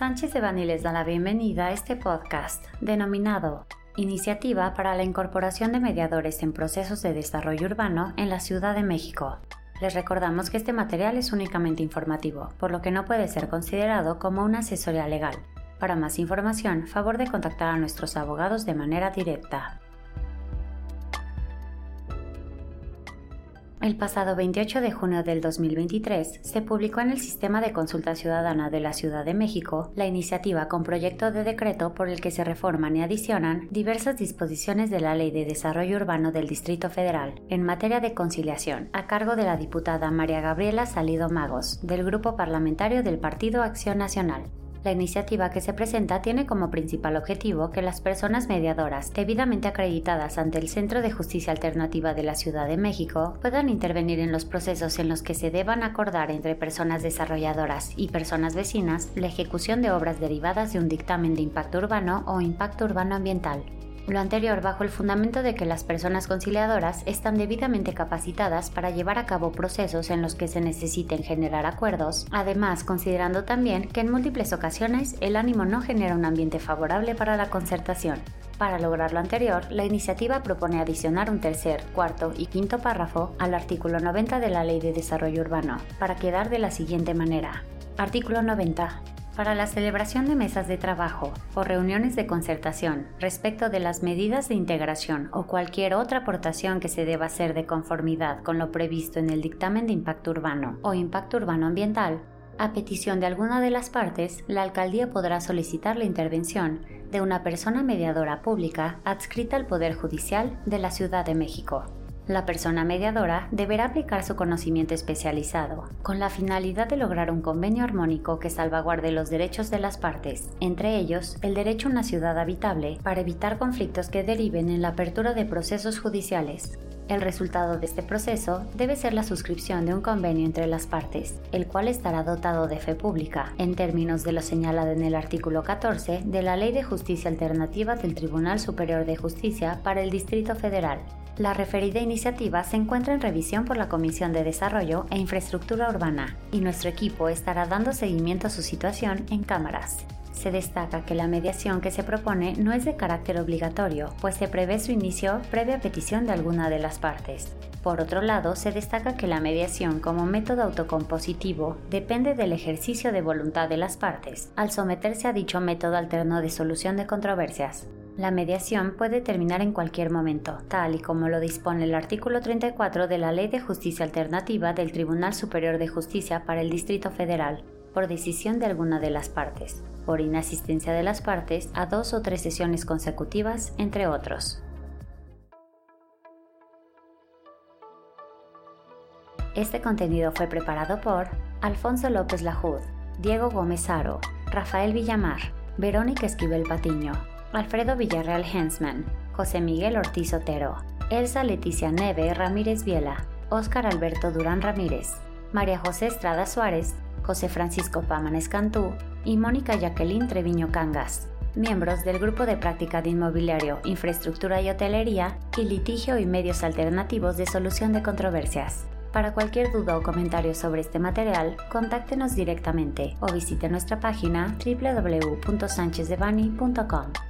Sánchez de Bani les da la bienvenida a este podcast denominado Iniciativa para la Incorporación de Mediadores en Procesos de Desarrollo Urbano en la Ciudad de México. Les recordamos que este material es únicamente informativo, por lo que no puede ser considerado como una asesoría legal. Para más información, favor de contactar a nuestros abogados de manera directa. El pasado 28 de junio del 2023 se publicó en el Sistema de Consulta Ciudadana de la Ciudad de México la iniciativa con proyecto de decreto por el que se reforman y adicionan diversas disposiciones de la Ley de Desarrollo Urbano del Distrito Federal en materia de conciliación, a cargo de la diputada María Gabriela Salido Magos, del Grupo Parlamentario del Partido Acción Nacional. La iniciativa que se presenta tiene como principal objetivo que las personas mediadoras debidamente acreditadas ante el Centro de Justicia Alternativa de la Ciudad de México puedan intervenir en los procesos en los que se deban acordar entre personas desarrolladoras y personas vecinas la ejecución de obras derivadas de un dictamen de impacto urbano o impacto urbano ambiental lo anterior bajo el fundamento de que las personas conciliadoras están debidamente capacitadas para llevar a cabo procesos en los que se necesiten generar acuerdos, además considerando también que en múltiples ocasiones el ánimo no genera un ambiente favorable para la concertación. Para lograr lo anterior, la iniciativa propone adicionar un tercer, cuarto y quinto párrafo al artículo 90 de la Ley de Desarrollo Urbano, para quedar de la siguiente manera. Artículo 90 para la celebración de mesas de trabajo o reuniones de concertación respecto de las medidas de integración o cualquier otra aportación que se deba hacer de conformidad con lo previsto en el dictamen de impacto urbano o impacto urbano ambiental, a petición de alguna de las partes, la alcaldía podrá solicitar la intervención de una persona mediadora pública adscrita al Poder Judicial de la Ciudad de México. La persona mediadora deberá aplicar su conocimiento especializado, con la finalidad de lograr un convenio armónico que salvaguarde los derechos de las partes, entre ellos el derecho a una ciudad habitable, para evitar conflictos que deriven en la apertura de procesos judiciales. El resultado de este proceso debe ser la suscripción de un convenio entre las partes, el cual estará dotado de fe pública, en términos de lo señalado en el artículo 14 de la Ley de Justicia Alternativa del Tribunal Superior de Justicia para el Distrito Federal, la referida iniciativa se encuentra en revisión por la Comisión de Desarrollo e Infraestructura Urbana y nuestro equipo estará dando seguimiento a su situación en cámaras. Se destaca que la mediación que se propone no es de carácter obligatorio, pues se prevé su inicio previa petición de alguna de las partes. Por otro lado, se destaca que la mediación como método autocompositivo depende del ejercicio de voluntad de las partes, al someterse a dicho método alterno de solución de controversias. La mediación puede terminar en cualquier momento, tal y como lo dispone el artículo 34 de la Ley de Justicia Alternativa del Tribunal Superior de Justicia para el Distrito Federal, por decisión de alguna de las partes, por inasistencia de las partes a dos o tres sesiones consecutivas, entre otros. Este contenido fue preparado por Alfonso López Lajud, Diego Gómez Aro, Rafael Villamar, Verónica Esquivel Patiño, Alfredo Villarreal Hensman, José Miguel Ortiz Otero, Elsa Leticia Neve Ramírez Viela, Óscar Alberto Durán Ramírez, María José Estrada Suárez, José Francisco Pámanes Cantú y Mónica Jacqueline Treviño Cangas, miembros del Grupo de Práctica de Inmobiliario, Infraestructura y Hotelería y Litigio y Medios Alternativos de Solución de Controversias. Para cualquier duda o comentario sobre este material, contáctenos directamente o visite nuestra página www.sanchezdevani.com.